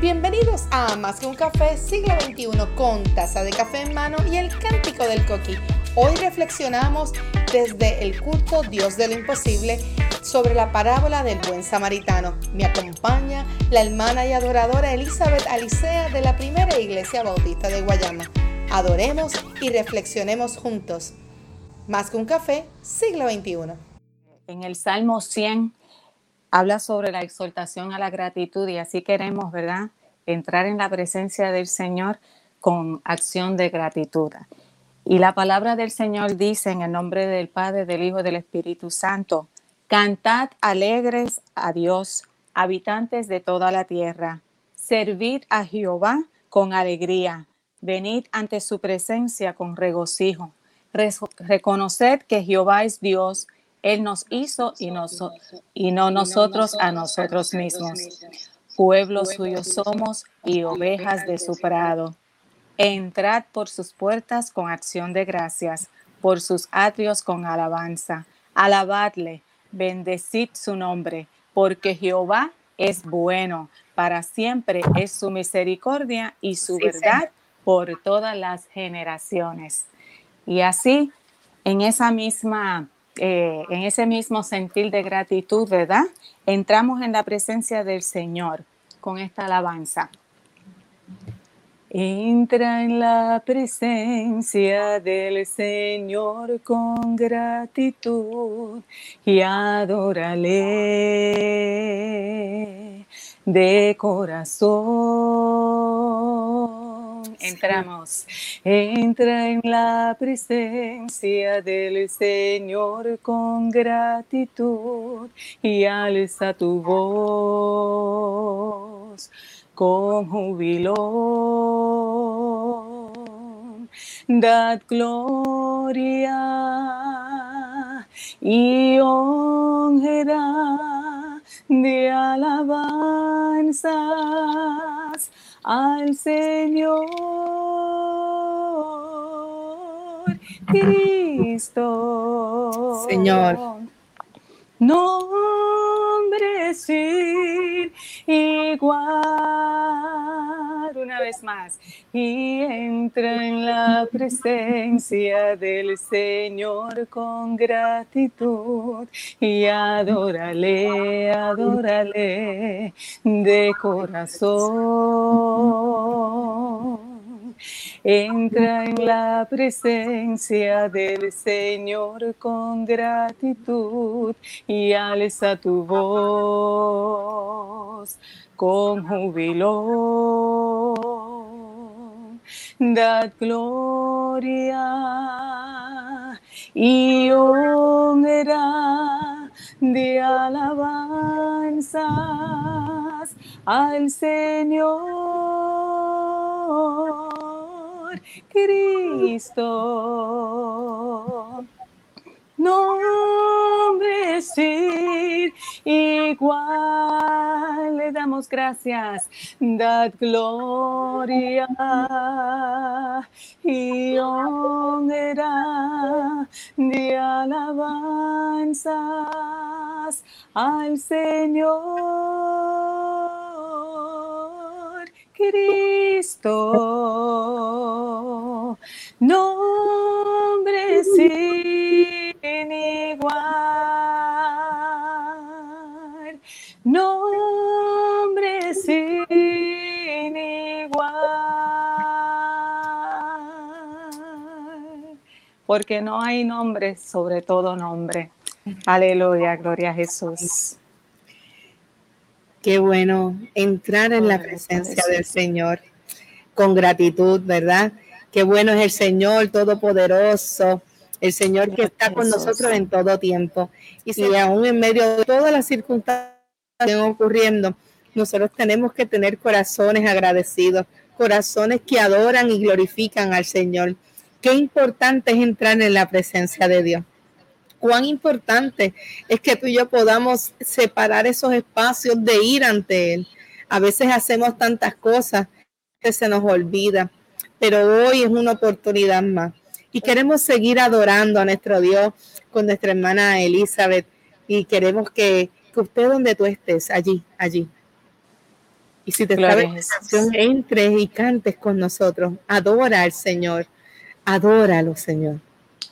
Bienvenidos a Más que un café siglo XXI con taza de café en mano y el cántico del coqui. Hoy reflexionamos desde el culto Dios de lo imposible sobre la parábola del buen samaritano. Me acompaña la hermana y adoradora Elizabeth Alicea de la primera iglesia bautista de Guayama. Adoremos y reflexionemos juntos. Más que un café, siglo XXI. En el Salmo 100 habla sobre la exhortación a la gratitud y así queremos, ¿verdad? Entrar en la presencia del Señor con acción de gratitud. Y la palabra del Señor dice en el nombre del Padre, del Hijo del Espíritu Santo, cantad alegres a Dios, habitantes de toda la tierra, servid a Jehová con alegría, venid ante su presencia con regocijo, reconoced que Jehová es Dios, él nos hizo y, y no nosotros a nosotros mismos. Pueblo suyo somos y ovejas de su prado. Entrad por sus puertas con acción de gracias, por sus atrios con alabanza. Alabadle, bendecid su nombre, porque Jehová es bueno, para siempre es su misericordia y su verdad por todas las generaciones. Y así, en esa misma eh, en ese mismo sentir de gratitud, ¿verdad? Entramos en la presencia del Señor con esta alabanza. Entra en la presencia del Señor con gratitud y adórale de corazón entramos. Entra en la presencia del Señor con gratitud y alza tu voz con júbilo. Dad gloria y honra de alabanzas al Señor Cristo. Señor. Nombre sin igual. Más. Y entra en la presencia del Señor con gratitud y adórale, adórale de corazón. Entra en la presencia del Señor con gratitud y alza tu voz con júbilo. Dad gloria y honra de alabanzas al Señor Cristo. Nombre sin igual, le damos gracias, dad gloria. Y honra de alabanzas al Señor Cristo, nombre sin igual, nombre sin igual, porque no hay nombre sobre todo nombre. Aleluya, gloria a Jesús. Qué bueno entrar en la presencia del Señor con gratitud, ¿verdad? Qué bueno es el Señor Todopoderoso, el Señor que está con nosotros en todo tiempo. Y si aún en medio de todas las circunstancias que están ocurriendo, nosotros tenemos que tener corazones agradecidos, corazones que adoran y glorifican al Señor. Qué importante es entrar en la presencia de Dios cuán importante es que tú y yo podamos separar esos espacios de ir ante Él. A veces hacemos tantas cosas que se nos olvida, pero hoy es una oportunidad más. Y queremos seguir adorando a nuestro Dios con nuestra hermana Elizabeth y queremos que, que usted donde tú estés, allí, allí, Y si te sabes canción, entres y cantes con nosotros. Adora al Señor. Adóralo, Señor.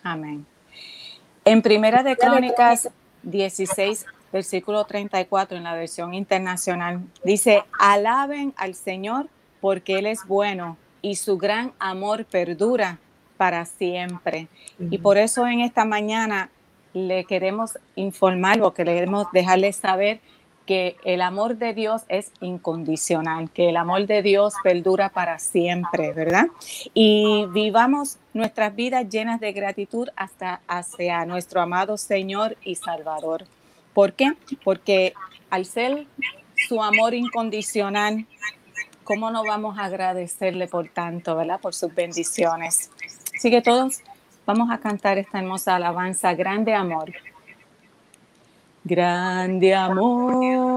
Amén. En Primera de Crónicas 16, versículo 34, en la versión internacional, dice, alaben al Señor porque Él es bueno y su gran amor perdura para siempre. Y por eso en esta mañana le queremos informar o queremos dejarles saber que el amor de Dios es incondicional, que el amor de Dios perdura para siempre, ¿verdad? Y vivamos nuestras vidas llenas de gratitud hasta hacia nuestro amado Señor y Salvador. ¿Por qué? Porque al ser su amor incondicional, ¿cómo no vamos a agradecerle por tanto, ¿verdad? Por sus bendiciones. Así que todos vamos a cantar esta hermosa alabanza, grande amor. Grande amor,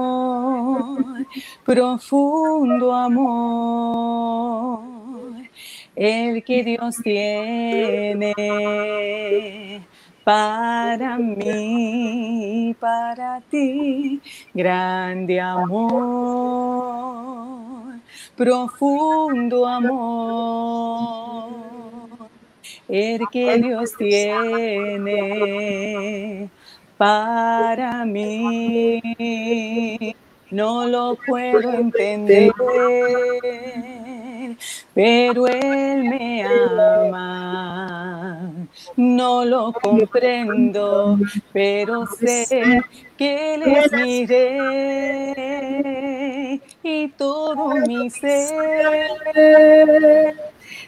profundo amor, el que Dios tiene para mí, para ti. Grande amor, profundo amor, el que Dios tiene para mí. No lo puedo entender, pero Él me ama. No lo comprendo, pero sé que Él es mi rey y todo mi ser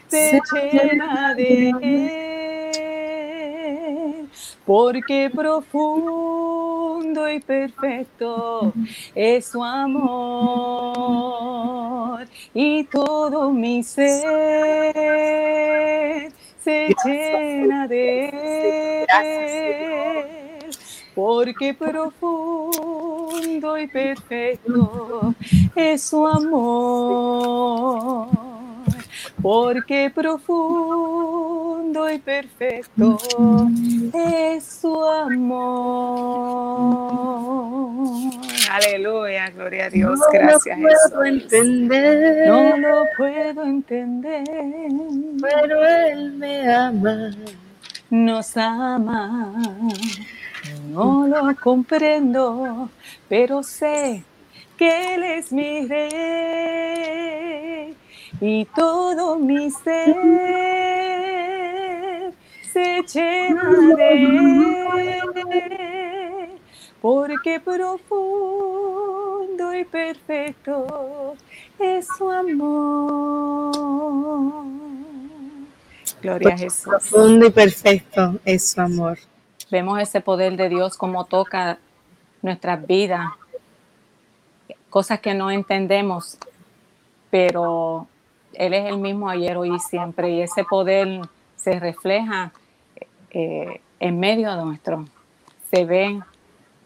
se llena de Él porque profundo y perfecto es su amor. Y todo mi ser se llena de él, porque profundo y perfecto es su amor, porque profundo y perfecto es su amor. Aleluya, gloria a Dios, gracias. No lo puedo entender. No lo puedo entender. Pero Él me ama. Nos ama. No lo comprendo, pero sé que Él es mi rey y todo mi ser se llena de él, porque profundo y perfecto es su amor. Gloria a Jesús. Profundo y perfecto es su amor. Vemos ese poder de Dios como toca nuestras vidas, cosas que no entendemos, pero Él es el mismo ayer, hoy y siempre, y ese poder se refleja eh, en medio de nuestro. Se ven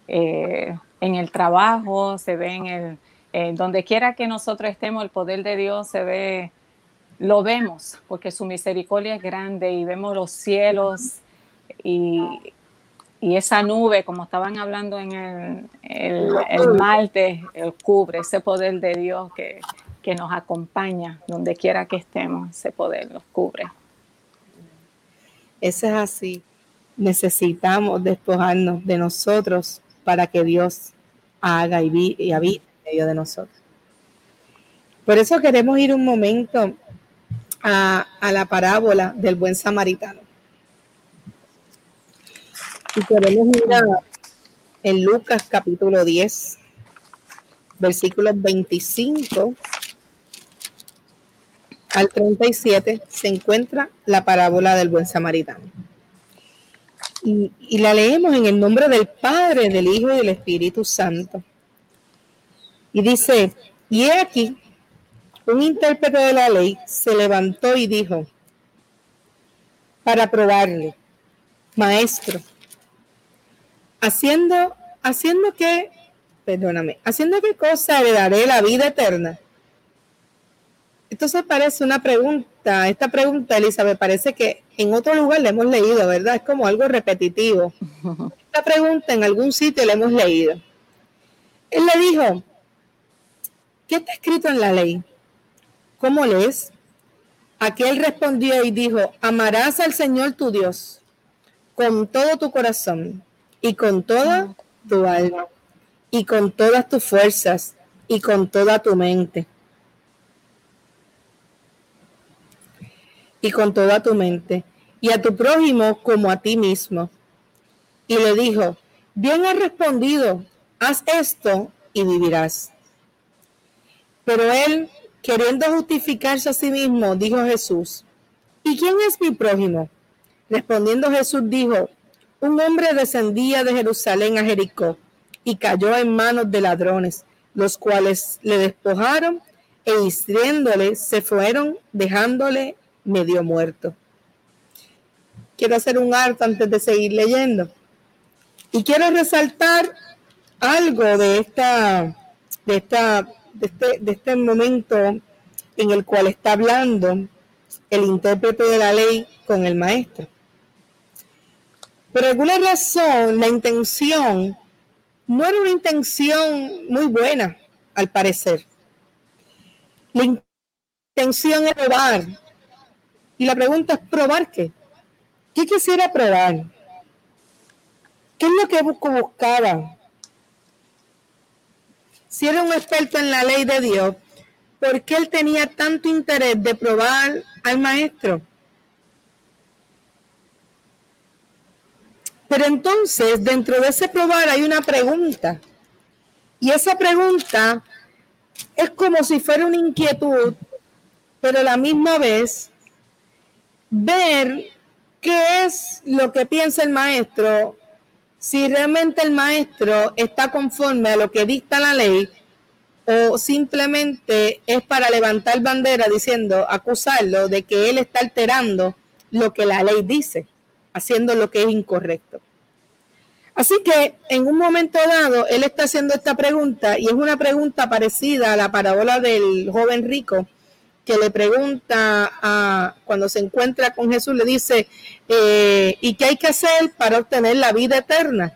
eh, en el trabajo, se ve en el, donde quiera que nosotros estemos, el poder de Dios se ve, lo vemos, porque su misericordia es grande y vemos los cielos y, esa nube, como estaban hablando en el, el, el martes, el cubre, ese poder de Dios que, que nos acompaña donde quiera que estemos, ese poder nos cubre. Eso es así. Necesitamos despojarnos de nosotros para que Dios haga y, y habite en medio de nosotros. Por eso queremos ir un momento a, la parábola del buen samaritano. Y queremos ir en Lucas capítulo 10, versículos 25 al 37 se encuentra la parábola del buen samaritano. Y, la leemos en el nombre del Padre, del Hijo y del Espíritu Santo. Y dice, y he aquí, un intérprete de la ley se levantó y dijo, para probarle, maestro, haciendo, haciendo que, perdóname, haciendo qué cosa heredaré la vida eterna. Entonces parece una pregunta, esta pregunta, Elisa, me parece que en otro lugar la hemos leído, ¿verdad? Es como algo repetitivo. Esta pregunta en algún sitio la hemos leído. Él le dijo, ¿qué está escrito en la ley? ¿Cómo lees? Aquel respondió y dijo, amarás al Señor tu Dios con todo tu corazón y con toda tu alma y con todas tus fuerzas y con toda tu mente. Y con toda tu mente. Y a tu prójimo como a ti mismo. Y le dijo, bien has respondido, haz esto y vivirás. Pero él, queriendo justificarse a sí mismo, dijo Jesús, ¿y quién es mi prójimo? Respondiendo Jesús dijo, un hombre descendía de Jerusalén a Jericó y cayó en manos de ladrones, los cuales le despojaron e hiriéndole se fueron dejándole medio muerto. Quiero hacer un alto antes de seguir leyendo. Y quiero resaltar algo de esta, de esta, de este, de este momento en el cual está hablando el intérprete de la ley con el maestro. Por alguna razón, la intención no era una intención muy buena, al parecer. La intención es probar. Y la pregunta es, ¿probar qué? ¿Qué quisiera probar? ¿Qué es lo que buscaba? Si era un experto en la ley de Dios, ¿por qué él tenía tanto interés de probar al maestro? Pero entonces, dentro de ese probar hay una pregunta. Y esa pregunta es como si fuera una inquietud, pero a la misma vez ver qué es lo que piensa el maestro, si realmente el maestro está conforme a lo que dicta la ley o simplemente es para levantar bandera diciendo, acusarlo de que él está alterando lo que la ley dice haciendo lo que es incorrecto. Así que en un momento dado, él está haciendo esta pregunta y es una pregunta parecida a la parábola del joven rico que le pregunta a, cuando se encuentra con Jesús, le dice, eh, ¿y qué hay que hacer para obtener la vida eterna?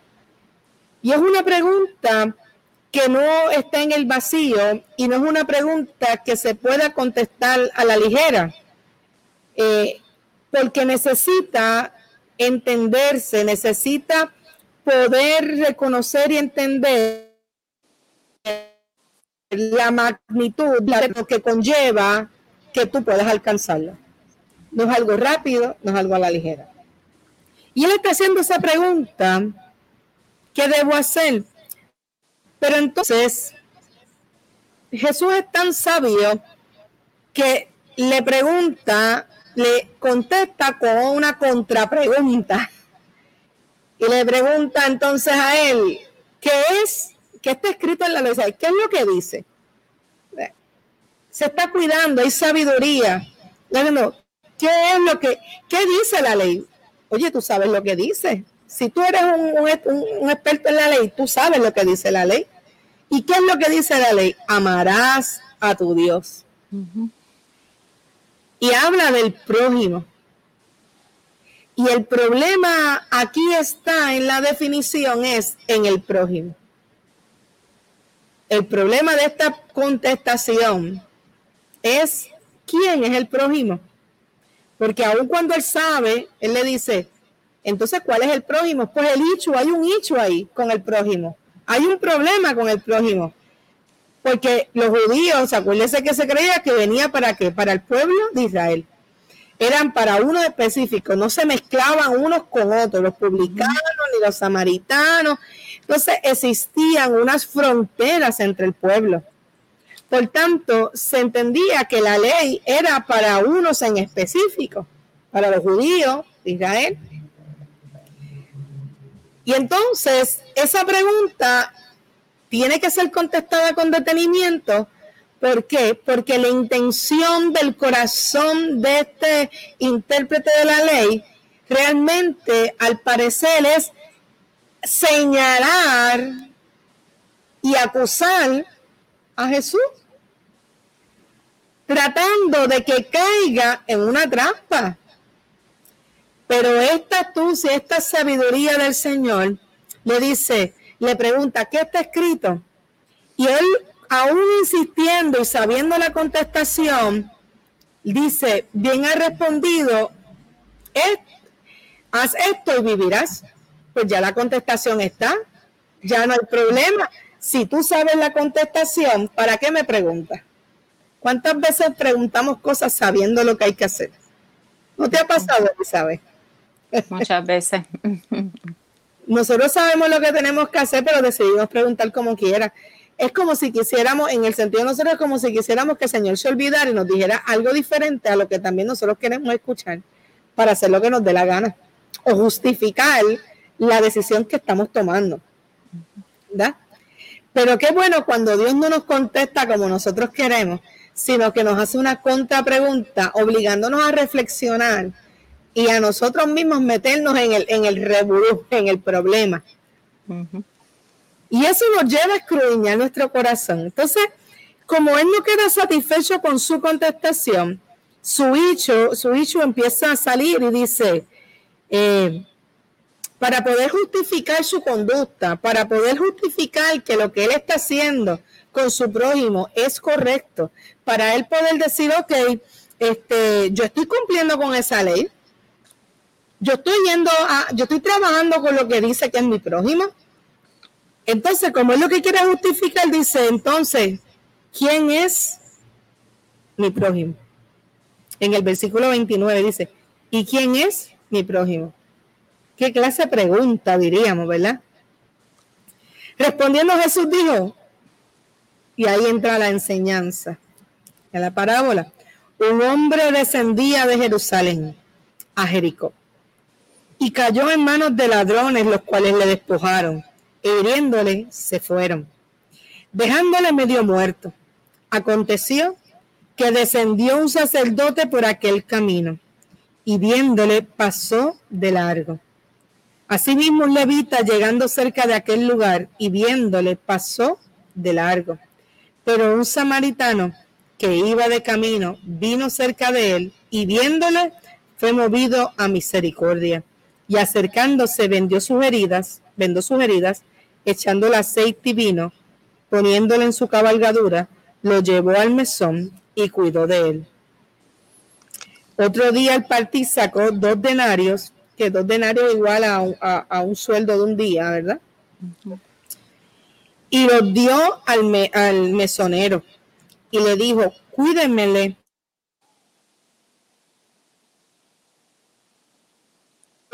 Y es una pregunta que no está en el vacío y no es una pregunta que se pueda contestar a la ligera, eh, porque necesita entenderse, necesita poder reconocer y entender la magnitud de lo que conlleva que tú puedas alcanzarla. No es algo rápido, no es algo a la ligera. Y él está haciendo esa pregunta, ¿qué debo hacer? Pero entonces, Jesús es tan sabio que le pregunta le contesta con una contrapregunta. Y le pregunta entonces a él, ¿qué es? ¿Qué está escrito en la ley? ¿Qué es lo que dice? Se está cuidando, hay sabiduría. ¿Qué es lo que, qué dice la ley? Oye, tú sabes lo que dice. Si tú eres un, experto en la ley, tú sabes lo que dice la ley. ¿Y qué es lo que dice la ley? Amarás a tu Dios y habla del prójimo. Y el problema aquí está en la definición, es en el prójimo. El problema de esta contestación es quién es el prójimo. Porque aun cuando él sabe, él le dice, entonces, ¿cuál es el prójimo? Pues el hecho, hay un hecho ahí con el prójimo. Hay un problema con el prójimo porque los judíos, acuérdense que se creía que venía para qué, para el pueblo de Israel. Eran para uno específico, no se mezclaban unos con otros, los publicanos ni los samaritanos. Entonces existían unas fronteras entre el pueblo. Por tanto, se entendía que la ley era para unos en específico, para los judíos de Israel. Y entonces, esa pregunta tiene que ser contestada con detenimiento. ¿Por qué? Porque la intención del corazón de este intérprete de la ley realmente, al parecer, es señalar y acusar a Jesús, tratando de que caiga en una trampa. Pero esta astucia, esta sabiduría del Señor le dice, le pregunta, ¿qué está escrito? Y él aún insistiendo y sabiendo la contestación, dice, bien ha respondido, haz esto y vivirás. Pues ya la contestación está, ya no hay problema. Si tú sabes la contestación, ¿para qué me preguntas? ¿Cuántas veces preguntamos cosas sabiendo lo que hay que hacer? ¿No te ha pasado, Elizabeth? Muchas veces. Nosotros sabemos lo que tenemos que hacer, pero decidimos preguntar como quiera. Es como si quisiéramos, en el sentido de nosotros, como si quisiéramos que el Señor se olvidara y nos dijera algo diferente a lo que también nosotros queremos escuchar para hacer lo que nos dé la gana o justificar la decisión que estamos tomando. ¿verdad? Pero qué bueno cuando Dios no nos contesta como nosotros queremos, sino que nos hace una contrapregunta, obligándonos a reflexionar y a nosotros mismos meternos en el, en el en el problema. Y eso nos lleva a escudriñar nuestro corazón. Entonces, como él no queda satisfecho con su contestación, su hijo, su empieza a salir y dice, eh, para poder justificar su conducta, para poder justificar que lo que él está haciendo con su prójimo es correcto, para él poder decir, ok, este, yo estoy cumpliendo con esa ley, yo estoy yendo a, yo estoy trabajando con lo que dice que es mi prójimo. Entonces, como es lo que quiere justificar, dice, entonces, ¿quién es mi prójimo? En el versículo 29 dice, ¿y quién es mi prójimo? ¿Qué clase de pregunta diríamos, verdad? Respondiendo Jesús dijo, y ahí entra la enseñanza, en la parábola, un hombre descendía de Jerusalén a Jericó y cayó en manos de ladrones, los cuales le despojaron, e hiriéndole se fueron, dejándole medio muerto. Aconteció que descendió un sacerdote por aquel camino y viéndole pasó de largo. Asimismo, un levita llegando cerca de aquel lugar y viéndole pasó de largo. Pero un samaritano que iba de camino vino cerca de él y viéndole fue movido a misericordia y acercándose vendió sus heridas, vendó sus heridas, echando el aceite y vino, poniéndole en su cabalgadura, lo llevó al mesón y cuidó de él. Otro día al partir sacó dos denarios, que dos denarios igual a un, a, un sueldo de un día, ¿verdad? Y los dio al, al mesonero y le dijo, cuídenmele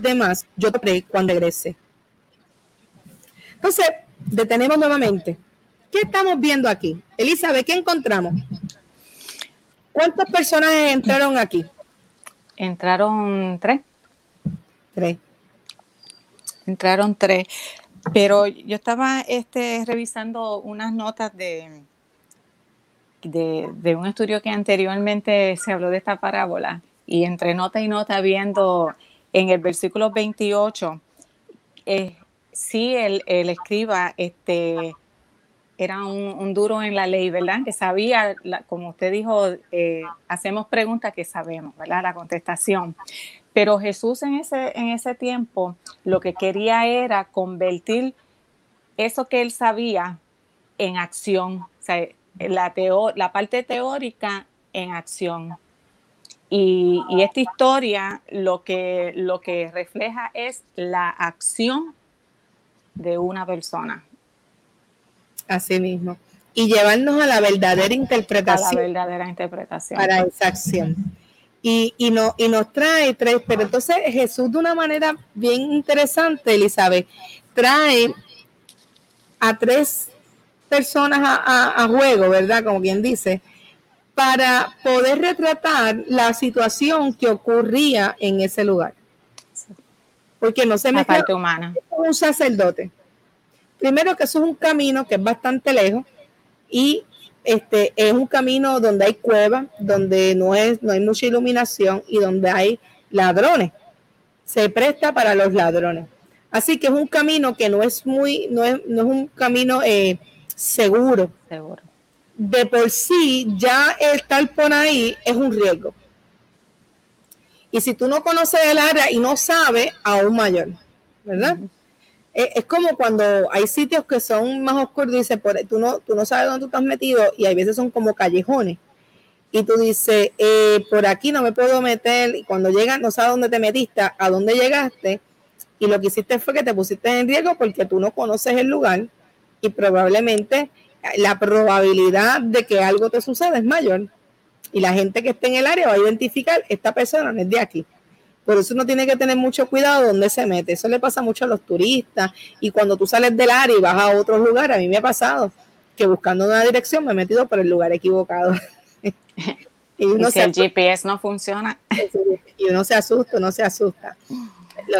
demás, yo te cuando regrese. Entonces, detenemos nuevamente. ¿Qué estamos viendo aquí? Elizabeth, ¿qué encontramos? ¿Cuántas personas entraron aquí? Entraron tres. Entraron tres. Pero yo estaba este, revisando unas notas de, un estudio que anteriormente se habló de esta parábola y entre nota y nota viendo en el versículo 28, eh, sí, el, escriba este, era un, duro en la ley, ¿verdad? Que sabía, como usted dijo, eh, hacemos preguntas que sabemos, ¿verdad? La contestación. Pero Jesús en ese, en ese tiempo lo que quería era convertir eso que él sabía en acción, o sea, la, la parte teórica en acción. Y, esta historia lo que, lo que refleja es la acción de una persona. Así mismo. Y llevarnos a la verdadera interpretación. A la verdadera interpretación. Para esa acción. Y, y, no, y nos trae tres, pero entonces Jesús de una manera bien interesante, Elizabeth, trae a tres personas a, a juego, ¿verdad? Como bien dice, para poder retratar la situación que ocurría en ese lugar. Porque no se me parte humana. un sacerdote. Primero que eso es un camino que es bastante lejos y este es un camino donde hay cuevas, donde no es no hay mucha iluminación y donde hay ladrones. Se presta para los ladrones. Así que es un camino que no es muy no es, no es un camino eh, seguro. Seguro de por sí ya estar por ahí es un riesgo. Y si tú no conoces el área y no sabes, aún mayor, ¿verdad? Es, como cuando hay sitios que son más oscuros, dice, por, tú, no, tú no sabes dónde tú estás metido y hay veces son como callejones. Y tú dices, eh, por aquí no me puedo meter. Y cuando llegas, no sabes dónde te metiste, a dónde llegaste. Y lo que hiciste fue que te pusiste en riesgo porque tú no conoces el lugar y probablemente la probabilidad de que algo te suceda es mayor. Y la gente que esté en el área va a identificar, esta persona no es de aquí. Por eso uno tiene que tener mucho cuidado donde se mete. Eso le pasa mucho a los turistas. Y cuando tú sales del área y vas a otro lugar, a mí me ha pasado que buscando una dirección me he metido por el lugar equivocado. y, uno si el GPS no funciona. Y uno se asusta, uno se asusta.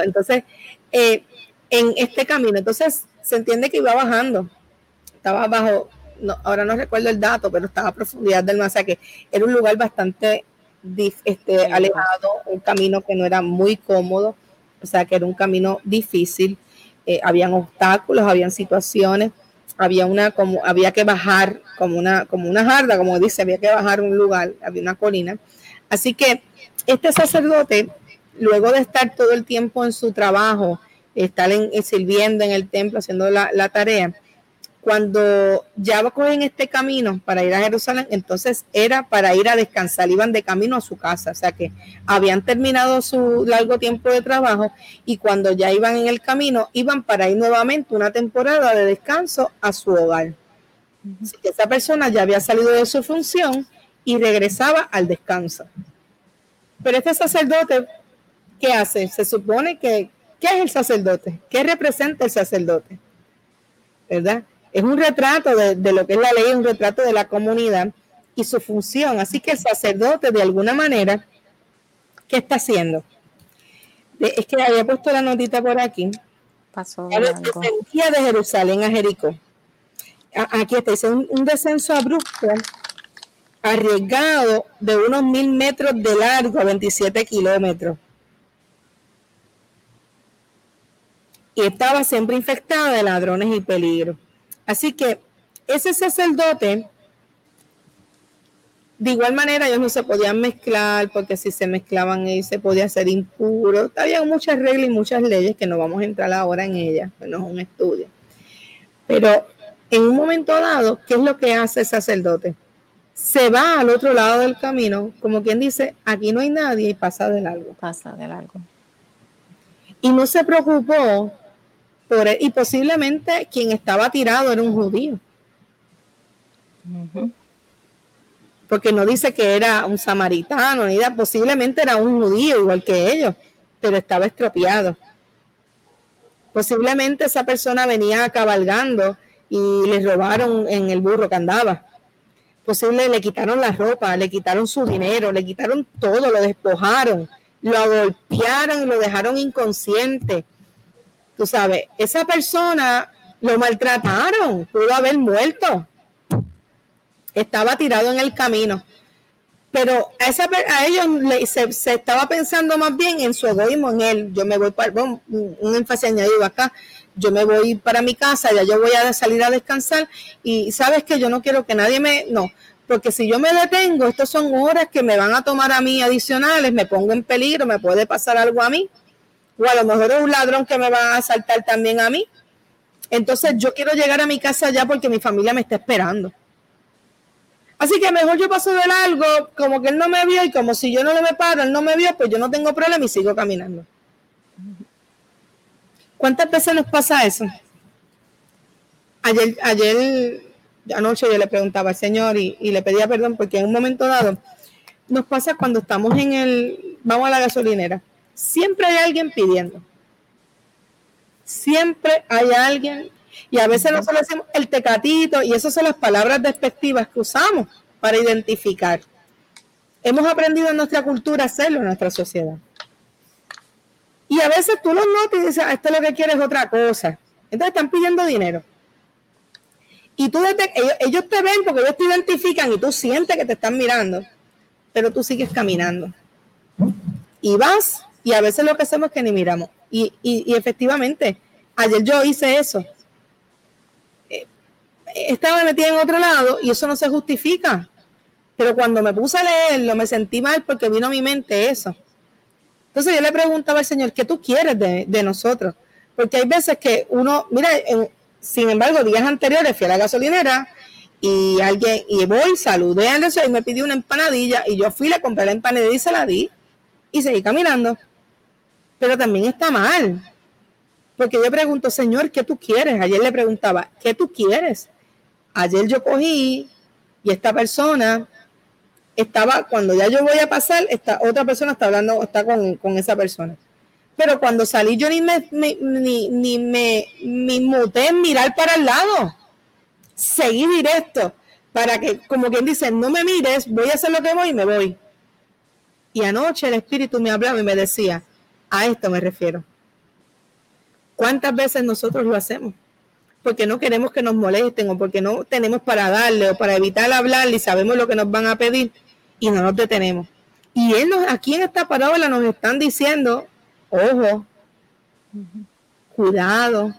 Entonces, eh, en este camino, entonces se entiende que iba bajando. Estaba bajo, ahora no recuerdo el dato, pero estaba a profundidad del mar. que era un lugar bastante este, alejado, un camino que no era muy cómodo, o sea, que era un camino difícil, eh, habían obstáculos, habían situaciones, había una como había que bajar como una como una jarda, como dice, había que bajar un lugar, había una colina. Así que este sacerdote, luego de estar todo el tiempo en su trabajo, estar en, sirviendo en el templo, haciendo la, la tarea, cuando ya cogen este camino para ir a Jerusalén, entonces era para ir a descansar, iban de camino a su casa, o sea que habían terminado su largo tiempo de trabajo y cuando ya iban en el camino, iban para ir nuevamente una temporada de descanso a su hogar. Así que esa persona ya había salido de su función y regresaba al descanso. Pero este sacerdote, ¿qué hace? Se supone que, ¿qué es el sacerdote? ¿Qué representa el sacerdote? ¿Verdad? Es un retrato de, lo que es la ley, un retrato de la comunidad y su función. Así que el sacerdote, de alguna manera, ¿qué está haciendo? es que había puesto la notita por aquí. Pasó día de Jerusalén a Jericó. Aquí está, dice un, un descenso abrupto, arriesgado de unos mil metros de largo a 27 kilómetros. Y estaba siempre infectada de ladrones y peligros. Así que ese sacerdote, de igual manera ellos no se podían mezclar porque si se mezclaban ellos se podía ser impuro. Había muchas reglas y muchas leyes que no vamos a entrar ahora en ellas, no es un estudio. Pero en un momento dado, ¿qué es lo que hace el sacerdote? Se va al otro lado del camino, como quien dice, aquí no hay nadie y pasa de largo. Pasa de largo. Y no se preocupó y posiblemente quien estaba tirado era un judío. Porque no dice que era un samaritano, ni posiblemente era un judío igual que ellos, pero estaba estropeado. Posiblemente esa persona venía cabalgando y le robaron en el burro que andaba. Posible le quitaron la ropa, le quitaron su dinero, le quitaron todo, lo despojaron, lo golpearon y lo dejaron inconsciente Tú sabes, esa persona lo maltrataron, pudo haber muerto. Estaba tirado en el camino. Pero a, esa, a ellos se, estaba pensando más bien en su egoísmo, en él. Yo me voy para, un, un énfasis añadido acá, yo me voy para mi casa, ya yo voy a salir a descansar y sabes que yo no quiero que nadie me, no, porque si yo me detengo, estas son horas que me van a tomar a mí adicionales, me pongo en peligro, me puede pasar algo a mí o a lo mejor es un ladrón que me va a asaltar también a mí. Entonces yo quiero llegar a mi casa ya porque mi familia me está esperando. Así que mejor yo paso de largo, como que él no me vio y como si yo no le me paro, él no me vio, pues yo no tengo problema y sigo caminando. ¿Cuántas veces nos pasa eso? Ayer, ayer anoche yo le preguntaba al Señor y, y le pedía perdón porque en un momento dado nos pasa cuando estamos en el, vamos a la gasolinera Siempre hay alguien pidiendo. Siempre hay alguien. Y a veces nosotros decimos el tecatito y esas son las palabras despectivas que usamos para identificar. Hemos aprendido en nuestra cultura hacerlo en nuestra sociedad. Y a veces tú los notas y dices, ah, esto lo que quieres es otra cosa. Entonces están pidiendo dinero. Y tú desde, ellos, ellos te ven porque ellos te identifican y tú sientes que te están mirando, pero tú sigues caminando. Y vas y a veces lo que hacemos es que ni miramos. Y, efectivamente, ayer yo hice eso. Eh, estaba metida en otro lado y eso no se justifica. Pero cuando me puse a leerlo, me sentí mal porque vino a mi mente eso. Entonces yo le preguntaba al Señor, ¿qué tú quieres de, de nosotros? Porque hay veces que uno, mira, sin embargo, días anteriores fui a la gasolinera y alguien, y voy, saludé a eso y me pidió una empanadilla y yo fui, le compré la empanadilla y se la di y seguí caminando. Pero también está mal. Porque yo pregunto, Señor, ¿qué tú quieres? Ayer le preguntaba, ¿qué tú quieres? Ayer yo cogí y esta persona estaba, cuando ya yo voy a pasar, esta otra persona está hablando, está con, con esa persona. Pero cuando salí yo ni me, ni, ni me, me muté en mirar para el lado. Seguí directo para que, como quien dice, no me mires, voy a hacer lo que voy y me voy. Y anoche el Espíritu me hablaba y me decía, a esto me refiero. ¿Cuántas veces nosotros lo hacemos? Porque no queremos que nos molesten o porque no tenemos para darle o para evitar hablar y sabemos lo que nos van a pedir y no nos detenemos. Y él nos, aquí en esta parábola nos están diciendo, ojo, cuidado,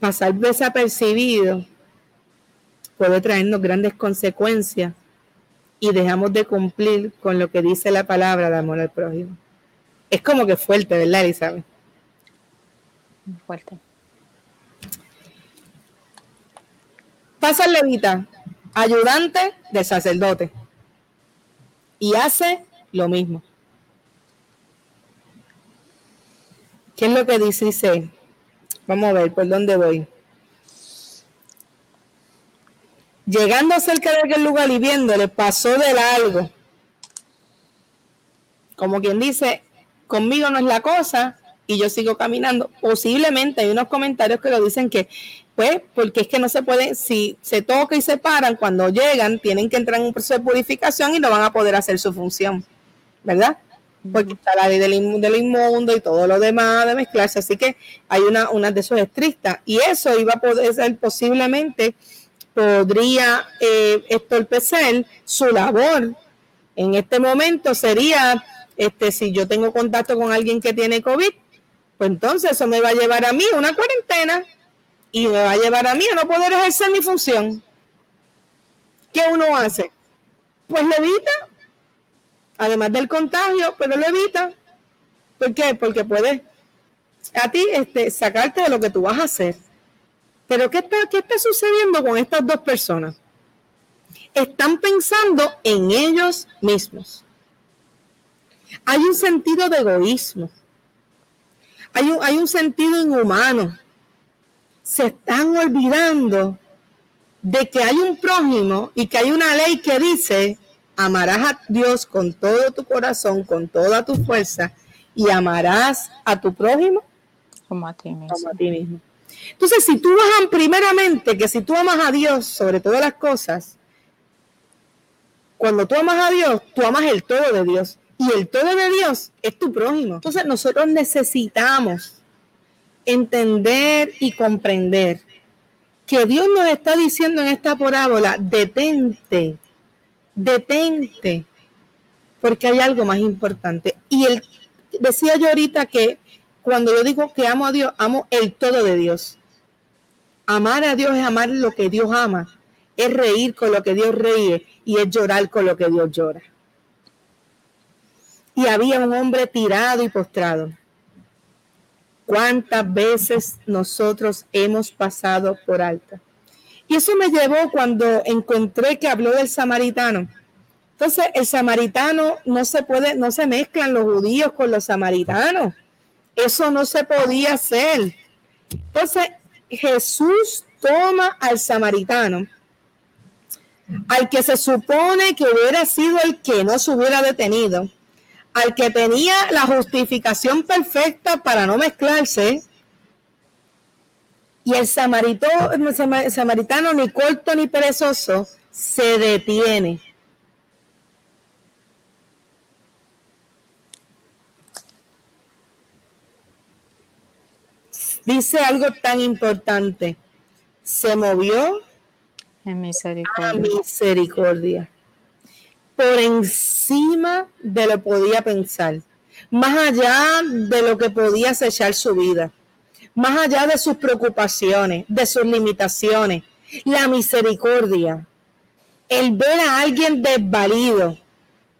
pasar desapercibido puede traernos grandes consecuencias y dejamos de cumplir con lo que dice la palabra de amor al prójimo. Es como que fuerte, ¿verdad, Elizabeth? Fuerte. Pasa el levita, ayudante del sacerdote, y hace lo mismo. ¿Qué es lo que dice? Dice, vamos a ver por dónde voy. Llegando cerca de aquel lugar y viéndole, pasó de largo. Como quien dice, conmigo no es la cosa y yo sigo caminando. Posiblemente hay unos comentarios que lo dicen que, pues, porque es que no se puede, si se toca y se paran, cuando llegan, tienen que entrar en un proceso de purificación y no van a poder hacer su función, ¿verdad? Porque está la ley del, inmundo y todo lo demás de mezclarse. Así que hay una, una de esos estrictas. Y eso iba a poder ser posiblemente podría eh, estorpecer su labor. En este momento sería, este, si yo tengo contacto con alguien que tiene COVID, pues entonces eso me va a llevar a mí una cuarentena y me va a llevar a mí a no poder ejercer mi función. ¿Qué uno hace? Pues lo evita, además del contagio, pero lo evita. ¿Por qué? Porque puede a ti este, sacarte de lo que tú vas a hacer. Pero ¿qué está, ¿qué está sucediendo con estas dos personas? Están pensando en ellos mismos. Hay un sentido de egoísmo. Hay un, hay un sentido inhumano. Se están olvidando de que hay un prójimo y que hay una ley que dice, amarás a Dios con todo tu corazón, con toda tu fuerza, y amarás a tu prójimo como a ti mismo. Como a ti mismo. Entonces, si tú vas primeramente, que si tú amas a Dios sobre todas las cosas, cuando tú amas a Dios, tú amas el todo de Dios. Y el todo de Dios es tu prójimo. Entonces, nosotros necesitamos entender y comprender que Dios nos está diciendo en esta parábola, detente, detente, porque hay algo más importante. Y él decía yo ahorita que cuando yo digo que amo a Dios, amo el todo de Dios. Amar a Dios es amar lo que Dios ama, es reír con lo que Dios ríe y es llorar con lo que Dios llora. Y había un hombre tirado y postrado. ¿Cuántas veces nosotros hemos pasado por alta? Y eso me llevó cuando encontré que habló del samaritano. Entonces, el samaritano no se puede, no se mezclan los judíos con los samaritanos. Eso no se podía hacer. Entonces Jesús toma al samaritano, al que se supone que hubiera sido el que no se hubiera detenido, al que tenía la justificación perfecta para no mezclarse, y el samaritano, ni corto ni perezoso, se detiene. Dice algo tan importante. Se movió en misericordia. a misericordia. Por encima de lo que podía pensar. Más allá de lo que podía acechar su vida. Más allá de sus preocupaciones, de sus limitaciones. La misericordia. El ver a alguien desvalido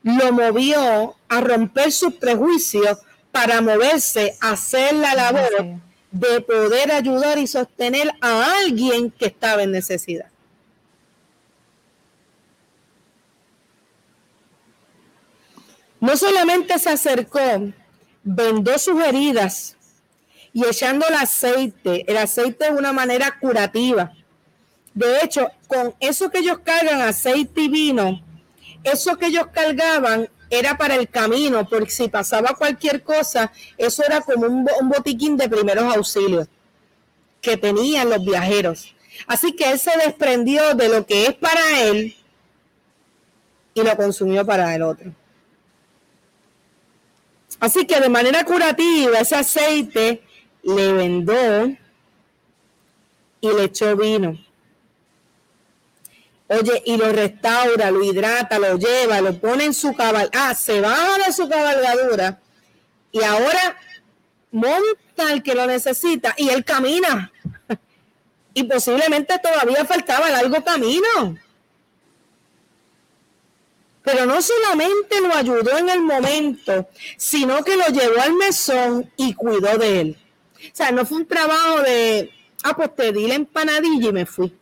lo movió a romper sus prejuicios para moverse, hacer la labor de poder ayudar y sostener a alguien que estaba en necesidad. No solamente se acercó, vendó sus heridas y echando el aceite. El aceite es una manera curativa. De hecho, con eso que ellos cargan, aceite y vino, eso que ellos cargaban era para el camino, porque si pasaba cualquier cosa, eso era como un, botiquín de primeros auxilios que tenían los viajeros. Así que él se desprendió de lo que es para él y lo consumió para el otro. Así que de manera curativa ese aceite le vendó y le echó vino. Oye, y lo restaura, lo hidrata, lo lleva, lo pone en su cabalgadura. Ah, se baja de su cabalgadura y ahora monta el que lo necesita y él camina. Y posiblemente todavía faltaba largo camino. Pero no solamente lo ayudó en el momento, sino que lo llevó al mesón y cuidó de él. O sea, no fue un trabajo de, ah, pues te di la empanadilla y me fui.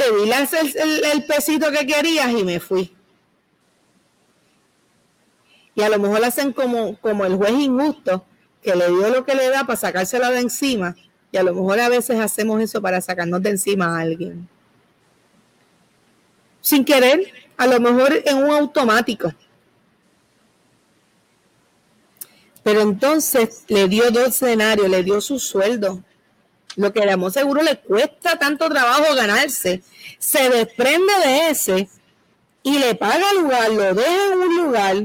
Te di el, el, pesito que querías y me fui. Y a lo mejor hacen como, como el juez injusto, que le dio lo que le da para sacársela de encima. Y a lo mejor a veces hacemos eso para sacarnos de encima a alguien sin querer, a lo mejor en un automático. Pero entonces le dio dos escenarios, le dio su sueldo. Lo que éramos seguro le cuesta tanto trabajo ganarse. Se desprende de ese y le paga lugar, lo deja en un lugar,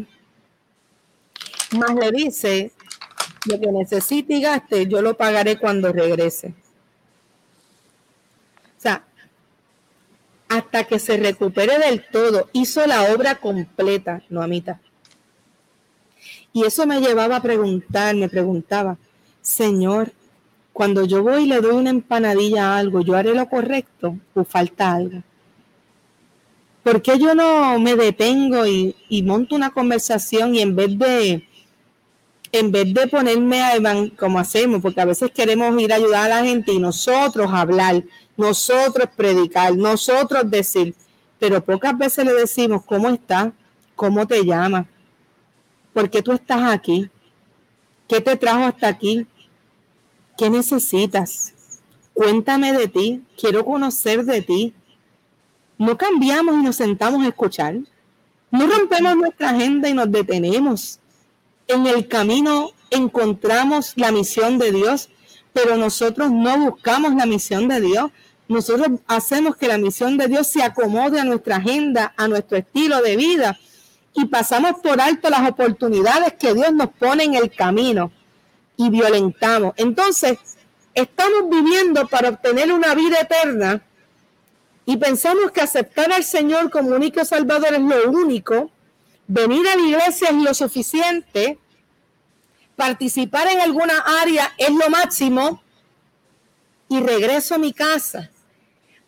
más le dice, lo que necesite y gaste, yo lo pagaré cuando regrese. hasta que se recupere del todo. Hizo la obra completa, no a. Y eso me llevaba a preguntar, me preguntaba, Señor, cuando yo voy y le doy una empanadilla a algo, ¿yo haré lo correcto o falta algo? ¿Por qué yo no me detengo y, monto una conversación y en vez de en vez de ponerme a como hacemos, porque a veces queremos ir a ayudar a la gente y nosotros hablar, nosotros predicar, nosotros decir, pero pocas veces le decimos, ¿cómo estás? ¿Cómo te llamas? ¿Por qué tú estás aquí? ¿Qué te trajo hasta aquí? ¿Qué necesitas? Cuéntame de ti, quiero conocer de ti. No cambiamos y nos sentamos a escuchar. No rompemos nuestra agenda y nos detenemos en el camino encontramos la misión de Dios, pero nosotros no buscamos la misión de Dios. Nosotros hacemos que la misión de Dios se acomode a nuestra agenda, a nuestro estilo de vida y pasamos por alto las oportunidades que Dios nos pone en el camino y violentamos. Entonces, estamos viviendo para obtener una vida eterna y pensamos que aceptar al Señor como único Salvador es lo único venir a la iglesia es lo suficiente, participar en alguna área es lo máximo y regreso a mi casa.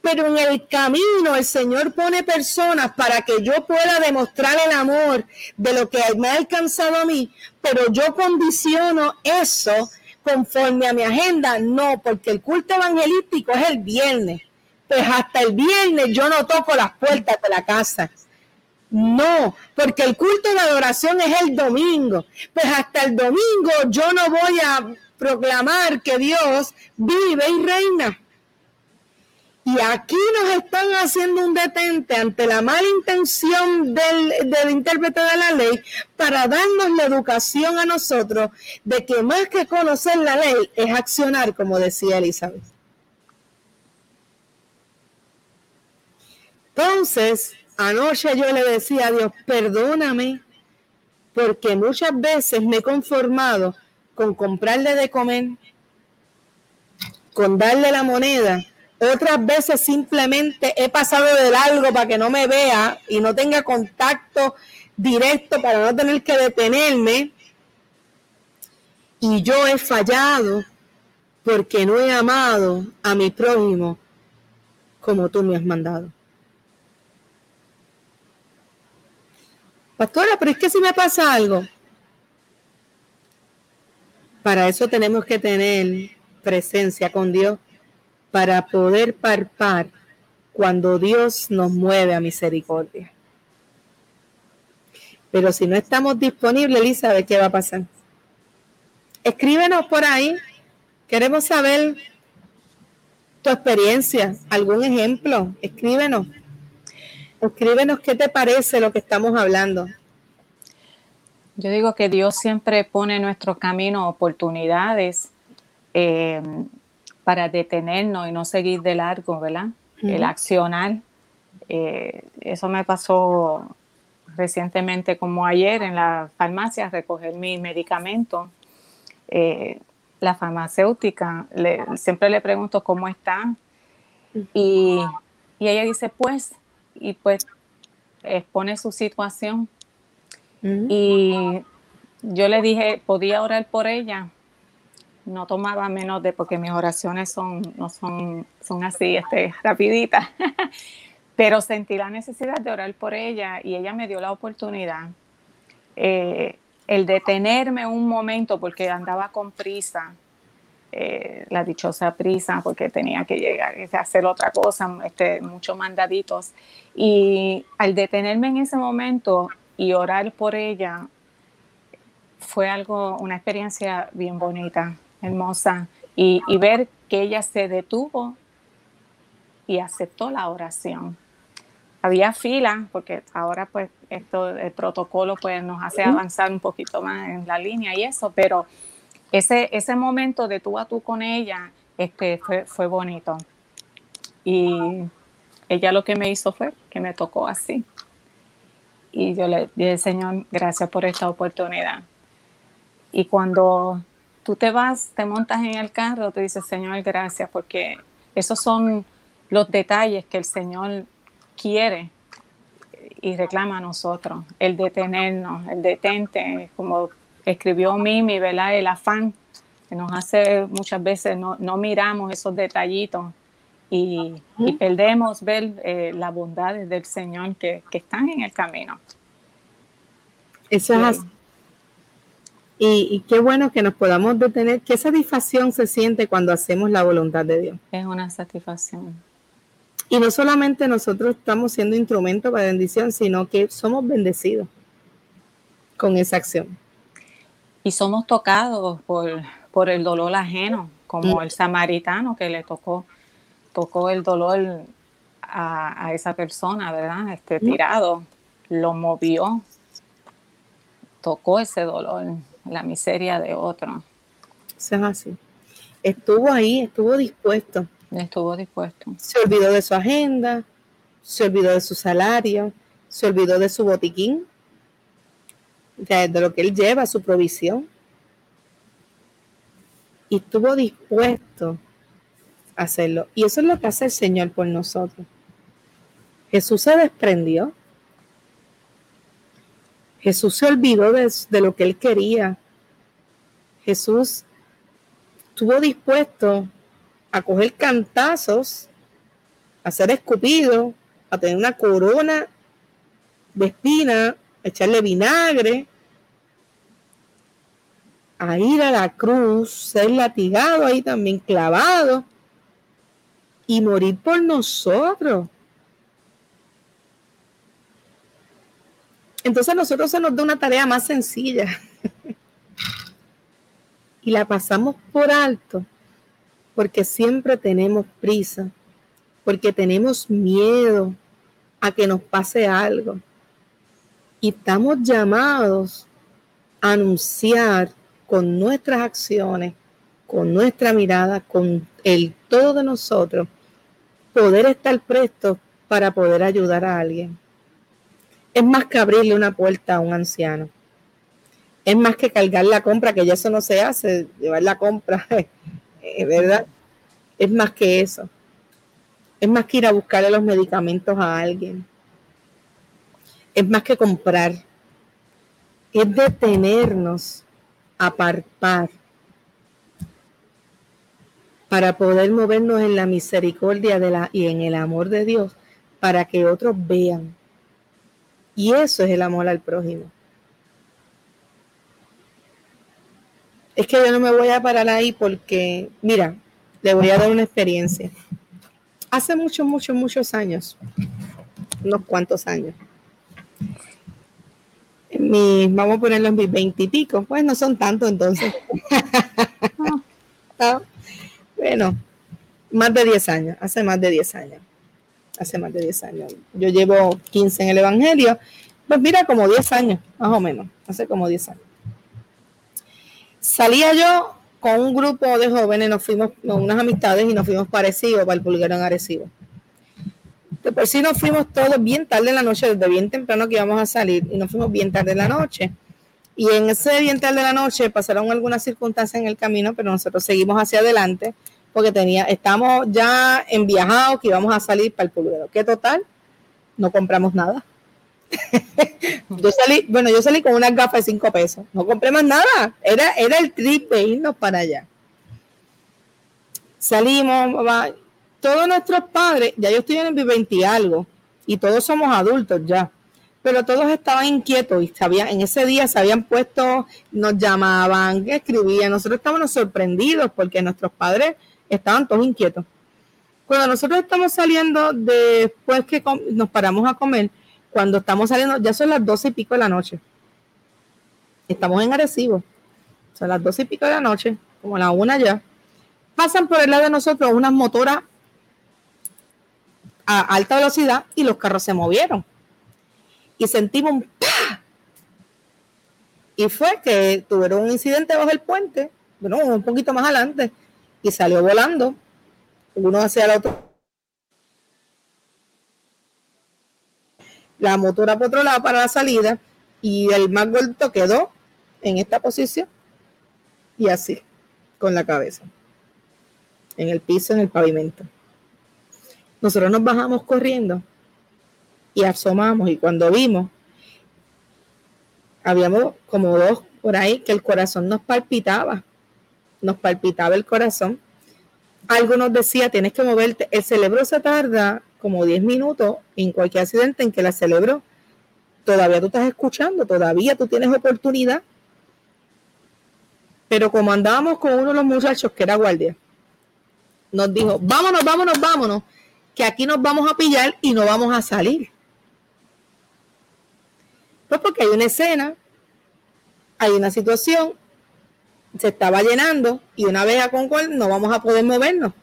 Pero en el camino el Señor pone personas para que yo pueda demostrar el amor de lo que me ha alcanzado a mí, pero yo condiciono eso conforme a mi agenda, no, porque el culto evangelístico es el viernes. Pues hasta el viernes yo no toco las puertas de la casa no, porque el culto de adoración es el domingo. Pues hasta el domingo yo no voy a proclamar que Dios vive y reina. Y aquí nos están haciendo un detente ante la mala intención del, del, intérprete de la ley para darnos la educación a nosotros de que más que conocer la ley es accionar, como decía Elizabeth. Entonces, Anoche yo le decía a Dios, perdóname, porque muchas veces me he conformado con comprarle de comer, con darle la moneda. Otras veces simplemente he pasado de largo para que no me vea y no tenga contacto directo para no tener que detenerme. Y yo he fallado porque no he amado a mi prójimo como tú me has mandado. Pastora, pero es que si me pasa algo. Para eso tenemos que tener presencia con Dios, para poder parpar cuando Dios nos mueve a misericordia. Pero si no estamos disponibles, Elizabeth, ¿qué va a pasar? Escríbenos por ahí. Queremos saber tu experiencia, algún ejemplo. Escríbenos. Escríbenos qué te parece lo que estamos hablando. Yo digo que Dios siempre pone en nuestro camino oportunidades eh, para detenernos y no seguir de largo, ¿verdad? El accionar. Eh, eso me pasó recientemente como ayer en la farmacia recoger mi medicamento. Eh, la farmacéutica, siempre le pregunto cómo está y, ella dice pues, y pues expone su situación. Y yo le dije, podía orar por ella. No tomaba menos de, porque mis oraciones son, no son, son así, este, rapiditas. pero sentí la necesidad de orar por ella y ella me dio la oportunidad. Eh, el detenerme un momento porque andaba con prisa, eh, la dichosa prisa, porque tenía que llegar a hacer otra cosa, este, muchos mandaditos. Y al detenerme en ese momento y orar por ella, fue algo, una experiencia bien bonita, hermosa. y ver que ella se detuvo y aceptó la oración había fila, porque ahora pues esto, el protocolo pues nos hace avanzar un poquito más en la línea y eso, pero ese, ese momento de tú a tú con ella este, fue, fue bonito. Y ella lo que me hizo fue que me tocó así. Y yo le dije, Señor, gracias por esta oportunidad. Y cuando tú te vas, te montas en el carro, te dices, Señor, gracias, porque esos son los detalles que el Señor quiere y reclama a nosotros, el detenernos, el detente, como escribió Mimi, ¿verdad? El afán que nos hace muchas veces no, miramos esos detallitos y, perdemos ver eh, las bondades del Señor que, están en el camino. Eso es así. Y, y, qué bueno que nos podamos detener. ¿Qué satisfacción se siente cuando hacemos la voluntad de Dios? Es una satisfacción. Y no solamente nosotros estamos siendo instrumento para bendición, sino que somos bendecidos con esa acción. Y somos tocados por, por el dolor ajeno, como mm. el samaritano que le tocó, tocó el dolor a, esa persona, ¿verdad? Este mm. tirado, lo movió, tocó ese dolor, la miseria de otro. Eso es así. Estuvo ahí, estuvo dispuesto Estuvo dispuesto. Se olvidó de su agenda, se olvidó de su salario, se olvidó de su botiquín, de, lo que él lleva, su provisión. Y estuvo dispuesto a hacerlo. Y eso es lo que hace el Señor por nosotros. Jesús se desprendió. Jesús se olvidó de, de lo que él quería. Jesús estuvo dispuesto a coger cantazos, a ser escupido, a tener una corona de espina, a echarle vinagre, a ir a la cruz, ser latigado ahí también, clavado, y morir por nosotros. Entonces a nosotros se nos da una tarea más sencilla y la pasamos por alto porque siempre tenemos prisa, porque tenemos miedo a que nos pase algo. Y estamos llamados a anunciar con nuestras acciones, con nuestra mirada, con el todo de nosotros, poder estar prestos para poder ayudar a alguien. Es más que abrirle una puerta a un anciano. Es más que cargar la compra, que ya eso no se hace, llevar la compra es ¿verdad? Es más que eso. Es más que ir a buscarle los medicamentos a alguien. Es más que comprar. Es detenernos a parpar para poder movernos en la misericordia de la, y en el amor de Dios para que otros vean Y eso es el amor al prójimo. Es que yo no me voy a parar ahí porque, mira, le voy a dar una experiencia. Hace muchos, muchos, muchos años, unos cuantos años, mis, vamos a ponerlo en mis veintipico, pues no son tantos entonces. Bueno, más de diez años, hace más de diez años, hace más de diez años. Yo llevo 15 en el Evangelio, pues mira, como diez años, más o menos, hace como diez años. Salía yo con un grupo de jóvenes, nos fuimos, con unas amistades y nos fuimos parecidos para el pulgar en Arecibo. De por sí nos fuimos todos bien tarde en la noche, desde bien temprano que íbamos a salir, y nos fuimos bien tarde en la noche. Y en ese bien tarde de la noche pasaron algunas circunstancias en el camino, pero nosotros seguimos hacia adelante porque tenía, estamos ya en viajados que íbamos a salir para el pulguero. ¿Qué total? No compramos nada. yo salí, bueno, yo salí con unas gafas de cinco pesos. No compré más nada. Era, era el trip de irnos para allá. Salimos, todos nuestros padres, ya yo estoy en el 20 y algo, y todos somos adultos ya, pero todos estaban inquietos y sabían, en ese día se habían puesto, nos llamaban, escribían, nosotros estábamos sorprendidos porque nuestros padres estaban todos inquietos. Cuando nosotros estamos saliendo después que nos paramos a comer, cuando estamos saliendo, ya son las doce y pico de la noche. Estamos en Arecibo. Son las doce y pico de la noche, como la una ya. Pasan por el lado de nosotros unas motoras a alta velocidad y los carros se movieron. Y sentimos un Y fue que tuvieron un incidente bajo el puente, bueno, un poquito más adelante, y salió volando, uno hacia el otro. La motora por otro lado para la salida, y el más gordo quedó en esta posición y así, con la cabeza, en el piso, en el pavimento. Nosotros nos bajamos corriendo y asomamos y cuando vimos, habíamos como dos por ahí que el corazón nos palpitaba, nos palpitaba el corazón. Algo nos decía, tienes que moverte. El cerebro se tarda como 10 minutos en cualquier accidente en que la cerebro todavía tú estás escuchando, todavía tú tienes oportunidad. Pero como andábamos con uno de los muchachos que era guardia, nos dijo, vámonos, vámonos, vámonos que aquí nos vamos a pillar y no vamos a salir. Pues porque hay una escena, hay una situación, se estaba llenando y una vez a cual no vamos a poder movernos.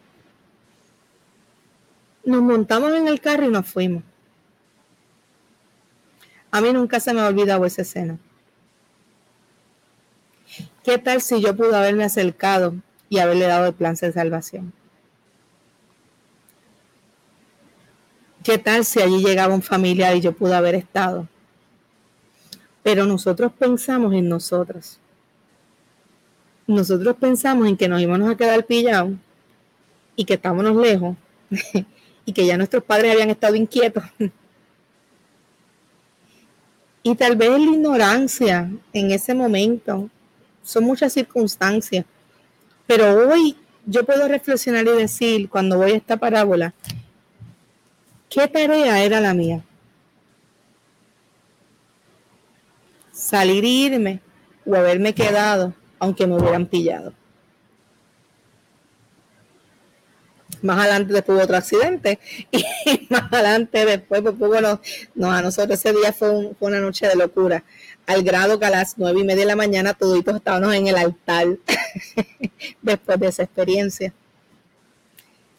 Nos montamos en el carro y nos fuimos. A mí nunca se me ha olvidado esa escena. ¿Qué tal si yo pude haberme acercado y haberle dado el plan de salvación? ¿Qué tal si allí llegaba un familiar y yo pude haber estado? Pero nosotros pensamos en nosotros. Nosotros pensamos en que nos íbamos a quedar pillados y que estábamos lejos y que ya nuestros padres habían estado inquietos. y tal vez la ignorancia en ese momento, son muchas circunstancias, pero hoy yo puedo reflexionar y decir, cuando voy a esta parábola, ¿Qué tarea era la mía? Salir e irme o haberme quedado aunque me hubieran pillado. Más adelante después hubo otro accidente y más adelante después, pues, pues bueno, no, a nosotros ese día fue, fue, una noche de locura, al grado que a las nueve y media de la mañana todos estábamos en el altar después de esa experiencia.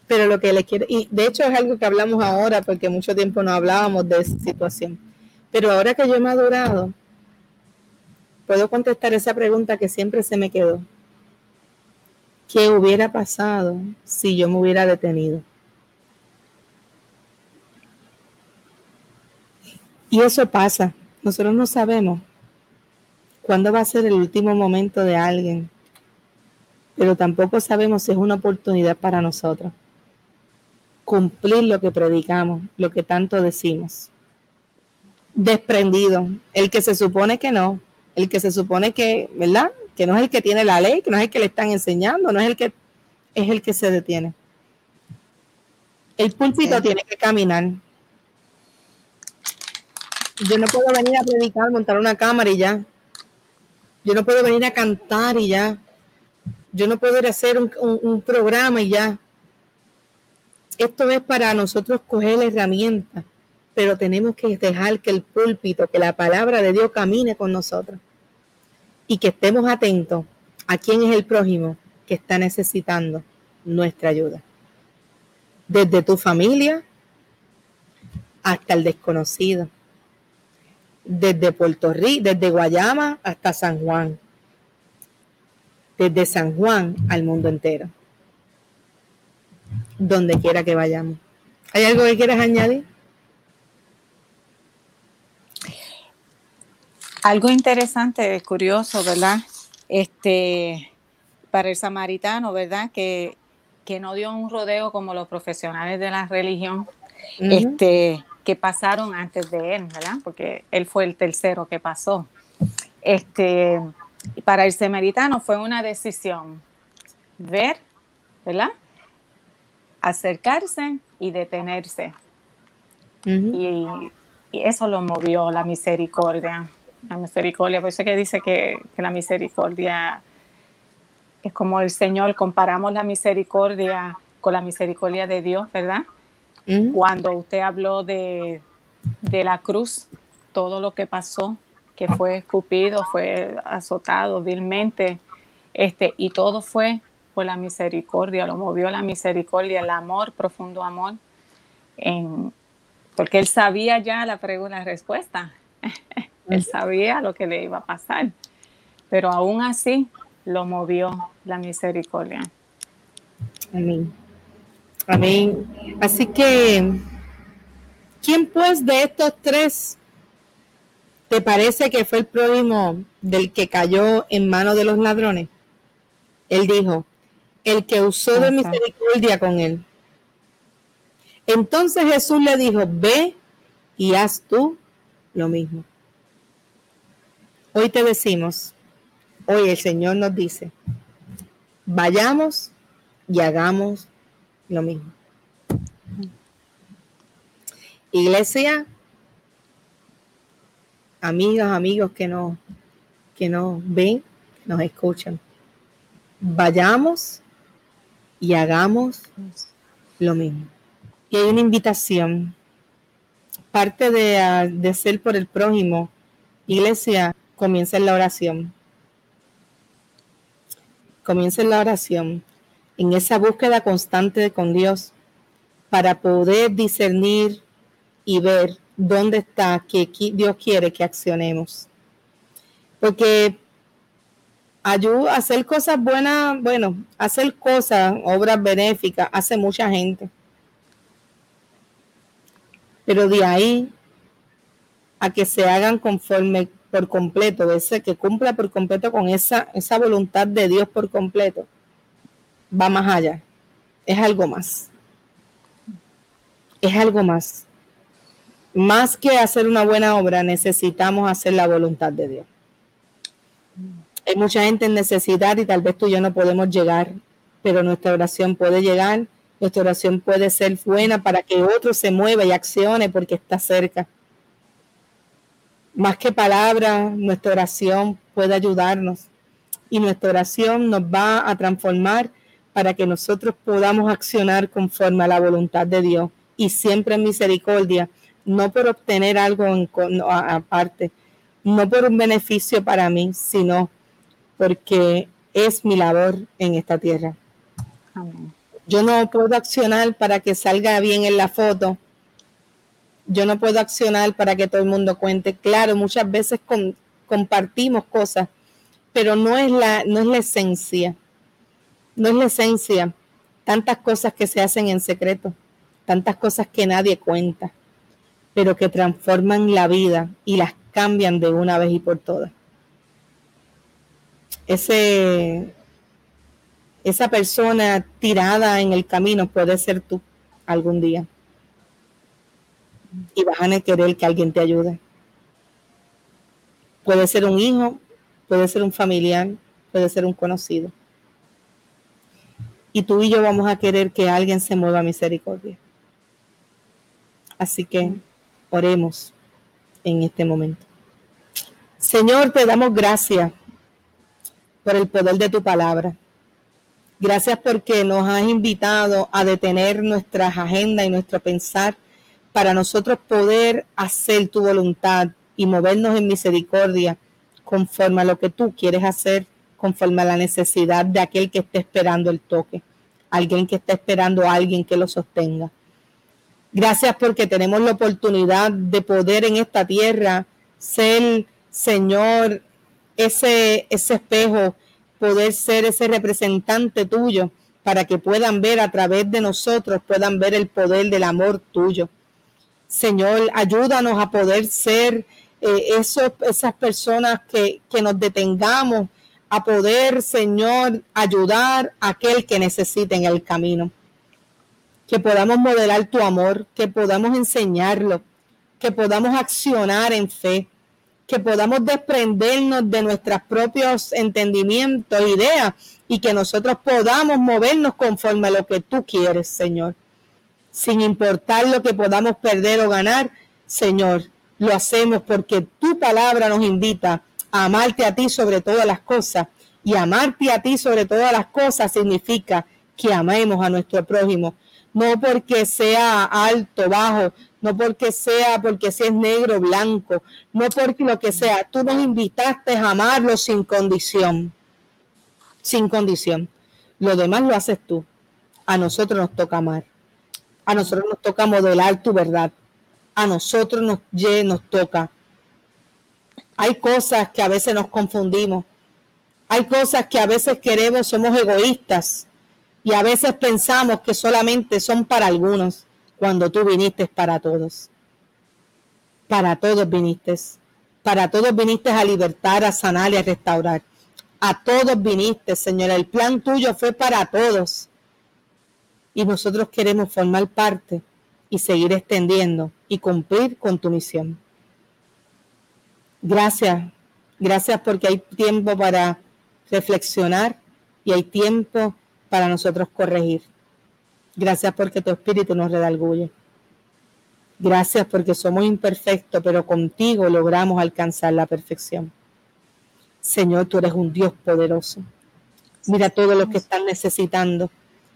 Pero lo que le quiero, y de hecho es algo que hablamos ahora, porque mucho tiempo no hablábamos de esa situación. Pero ahora que yo he madurado, puedo contestar esa pregunta que siempre se me quedó. ¿Qué hubiera pasado si yo me hubiera detenido? Y eso pasa. Nosotros no sabemos cuándo va a ser el último momento de alguien, pero tampoco sabemos si es una oportunidad para nosotros cumplir lo que predicamos, lo que tanto decimos. Desprendido, el que se supone que no, el que se supone que, ¿verdad? Que no es el que tiene la ley, que no es el que le están enseñando, no es el que es el que se detiene. El púlpito tiene que caminar. Yo no puedo venir a predicar, montar una cámara y ya. Yo no puedo venir a cantar y ya. Yo no puedo ir a hacer un, programa y ya. Esto es para nosotros coger la herramienta, pero tenemos que dejar que el púlpito, que la palabra de Dios camine con nosotros y que estemos atentos a quién es el prójimo que está necesitando nuestra ayuda. Desde tu familia hasta el desconocido. Desde Puerto Rico, desde Guayama hasta San Juan. Desde San Juan al mundo entero. Donde quiera que vayamos. ¿Hay algo que quieras añadir? Algo interesante, curioso, ¿verdad? Este, para el samaritano, ¿verdad? Que, que no dio un rodeo como los profesionales de la religión, este, que pasaron antes de él, ¿verdad? Porque él fue el tercero que pasó. Este, para el samaritano fue una decisión ver, ¿verdad? Acercarse y detenerse. y, y, eso lo movió la misericordia. La misericordia, por eso que dice que, que la misericordia es como el Señor, comparamos la misericordia con la misericordia de Dios, ¿verdad? Cuando usted habló de, de la cruz, todo lo que pasó, que fue escupido, fue azotado vilmente, este, y todo fue por la misericordia, lo movió la misericordia, el amor, profundo amor, en, porque él sabía ya la pregunta, la respuesta, él sabía lo que le iba a pasar, pero aún así lo movió la misericordia. Amén. Amén. Así que, ¿quién pues de estos tres te parece que fue el prójimo del que cayó en manos de los ladrones? Él dijo, el que usó de misericordia con él. Entonces Jesús le dijo, ve y haz tú lo mismo. Hoy te decimos, Hoy el Señor nos dice, vayamos y hagamos lo mismo. Iglesia, amigas, amigos que nos, que nos ven, nos escuchan, vayamos y hagamos lo mismo. Y hay una invitación, parte de, de ser por el prójimo, iglesia, comienza en la oración comiencen la oración en esa búsqueda constante con Dios para poder discernir y ver dónde está que Dios quiere que accionemos. Porque ayuda hacer cosas buenas, bueno, hacer cosas, obras benéficas, hace mucha gente. Pero de ahí a que se hagan conforme por completo, ese que cumpla por completo con esa, esa voluntad de Dios por completo, va más allá. Es algo más. Es algo más. Más que hacer una buena obra, necesitamos hacer la voluntad de Dios. Hay mucha gente en necesidad y tal vez tú y yo no podemos llegar, pero nuestra oración puede llegar, nuestra oración puede ser buena para que otro se mueva y accione porque está cerca más que palabras, nuestra oración puede ayudarnos y nuestra oración nos va a transformar para que nosotros podamos accionar conforme a la voluntad de Dios y siempre en misericordia, no por obtener algo en, aparte, no por un beneficio para mí, sino porque es mi labor en esta tierra. Yo no puedo accionar para que salga bien en la foto, yo no puedo accionar para que todo el mundo cuente. Claro, muchas veces compartimos cosas, pero no es, la, no es la esencia. No es la esencia. Tantas cosas que se hacen en secreto, tantas cosas que nadie cuenta, pero que transforman la vida y las cambian de una vez y por todas. Ese, esa persona tirada en el camino puede ser tú algún día y vas a querer que alguien te ayude. Puede ser un hijo, puede ser un familiar, puede ser un conocido. Y tú y yo vamos a querer que alguien se mueva a misericordia. Así que oremos, en este momento. Señor, te damos gracias por el poder de tu palabra. Gracias porque nos has invitado a detener nuestras agendas y nuestro pensar para nosotros poder hacer tu voluntad y movernos en misericordia conforme a lo que tú quieres hacer, conforme a la necesidad de aquel que esté esperando el toque, alguien que está esperando a alguien que lo sostenga. Gracias porque tenemos la oportunidad de poder en esta tierra ser, Señor, ese, ese espejo poder ser ese representante tuyo para que puedan ver a través de nosotros, puedan ver el poder del amor tuyo. Señor, ayúdanos a poder ser eh, esas personas que, que nos detengamos, a poder, Señor, ayudar a aquel que necesite en el camino. Que podamos modelar tu amor, que podamos enseñarlo, que podamos accionar en fe, que podamos desprendernos de nuestros propios entendimientos, ideas, y que nosotros podamos movernos conforme a lo que tú quieres, Señor. Sin importar lo que podamos perder o ganar, Señor, lo hacemos porque tu palabra nos invita a amarte a ti sobre todas las cosas. Y amarte a ti sobre todas las cosas significa que amemos a nuestro prójimo, no porque sea alto, bajo, no porque sea, porque si es negro, blanco, no porque lo que sea. Tú nos invitaste a amarlo sin condición, sin condición. Lo demás lo haces tú. A nosotros nos toca amar. A nosotros nos toca modelar tu verdad. A nosotros nos, nos toca. Hay cosas que a veces nos confundimos. Hay cosas que a veces queremos, somos egoístas. Y a veces pensamos que solamente son para algunos cuando tú viniste para todos. Para todos viniste. Para todos viniste a libertar, a sanar y a restaurar. A todos viniste, Señor. El plan tuyo fue para todos. Y nosotros queremos formar parte y seguir extendiendo y cumplir con tu misión. Gracias. Gracias porque hay tiempo para reflexionar y hay tiempo para nosotros corregir. Gracias porque tu espíritu nos redarguye. Gracias porque somos imperfectos, pero contigo logramos alcanzar la perfección. Señor, tú eres un Dios poderoso. Mira todo lo que están necesitando.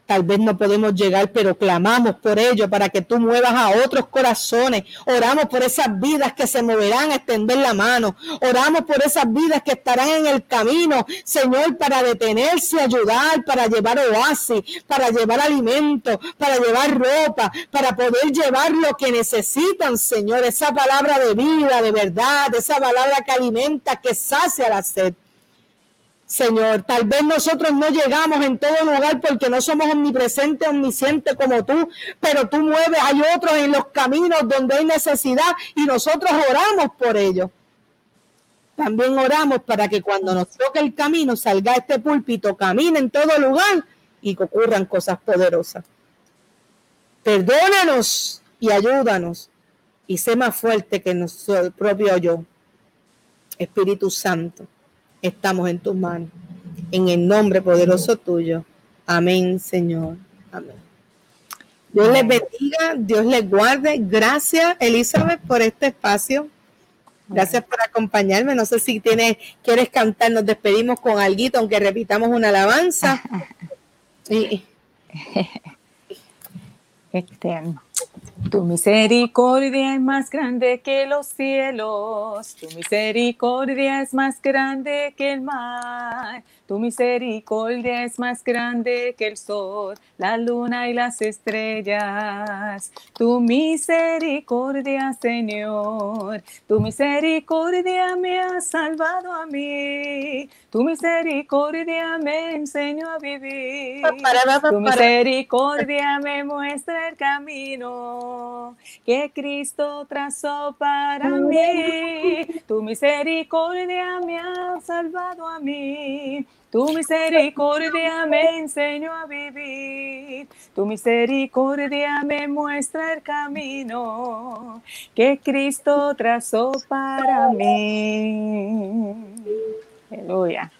Tal vez no podemos llegar, pero clamamos por ello para que tú muevas a otros corazones. Oramos por esas vidas que se moverán a extender la mano. Oramos por esas vidas que estarán en el camino, Señor, para detenerse, ayudar, para llevar oasis, para llevar alimento, para llevar ropa, para poder llevar lo que necesitan, Señor. Esa palabra de vida, de verdad, esa palabra que alimenta, que sacia la sed. Señor. Tal vez nosotros no llegamos en todo lugar porque no somos omnipresentes, omniscientes como tú, pero tú mueves, hay otros en los caminos donde hay necesidad y nosotros oramos por ellos. También oramos para que cuando nos toque el camino salga este púlpito, camine en todo lugar y que ocurran cosas poderosas. Perdónanos y ayúdanos y sé más fuerte que nuestro propio yo. Espíritu Santo estamos en tus manos. En el nombre poderoso tuyo. Amén, Señor. Amén. Dios les bendiga, Dios les guarde. Gracias, Elizabeth, por este espacio. Gracias por acompañarme. No sé si tienes, quieres cantar, nos despedimos con algo, aunque repitamos una alabanza. Eterno. Tu misericordia es más grande que los cielos, tu misericordia es más grande que el mar, tu misericordia es más grande que el sol, la luna y las estrellas. Tu misericordia, Señor, tu misericordia me ha salvado a mí. Tu misericordia me enseñó a vivir. Tu misericordia me muestra el camino que Cristo trazó para mí. Tu misericordia me ha salvado a mí. Tu misericordia me enseñó a vivir, tu misericordia me muestra el camino que Cristo trazó para mí. Aleluya.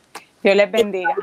Dios les bendiga.